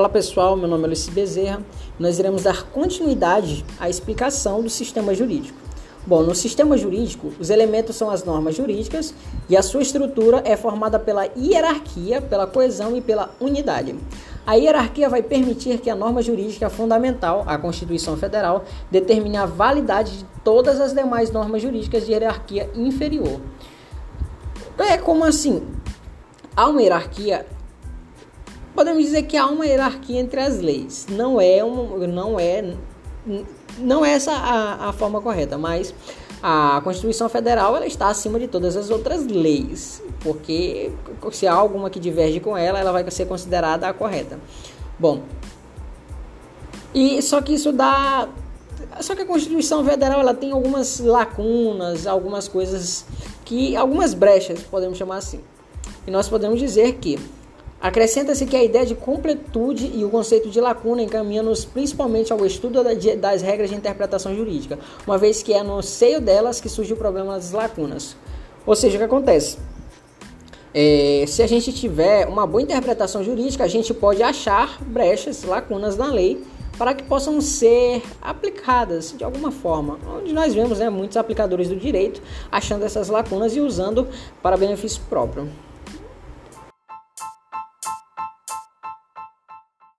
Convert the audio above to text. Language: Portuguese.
Fala pessoal, meu nome é Luiz Bezerra. Nós iremos dar continuidade à explicação do sistema jurídico. Bom, no sistema jurídico, os elementos são as normas jurídicas e a sua estrutura é formada pela hierarquia, pela coesão e pela unidade. A hierarquia vai permitir que a norma jurídica fundamental, a Constituição Federal, determine a validade de todas as demais normas jurídicas de hierarquia inferior. É como assim? Há uma hierarquia podemos dizer que há uma hierarquia entre as leis. Não é um, não é não é essa a, a forma correta, mas a Constituição Federal ela está acima de todas as outras leis, porque se há alguma que diverge com ela, ela vai ser considerada a correta. Bom, e só que isso dá só que a Constituição Federal ela tem algumas lacunas, algumas coisas que algumas brechas, podemos chamar assim. E nós podemos dizer que Acrescenta-se que a ideia de completude e o conceito de lacuna encaminham-nos principalmente ao estudo das regras de interpretação jurídica, uma vez que é no seio delas que surge o problema das lacunas. Ou seja, o que acontece? É, se a gente tiver uma boa interpretação jurídica, a gente pode achar brechas, lacunas na lei para que possam ser aplicadas de alguma forma. Onde nós vemos né, muitos aplicadores do direito achando essas lacunas e usando para benefício próprio.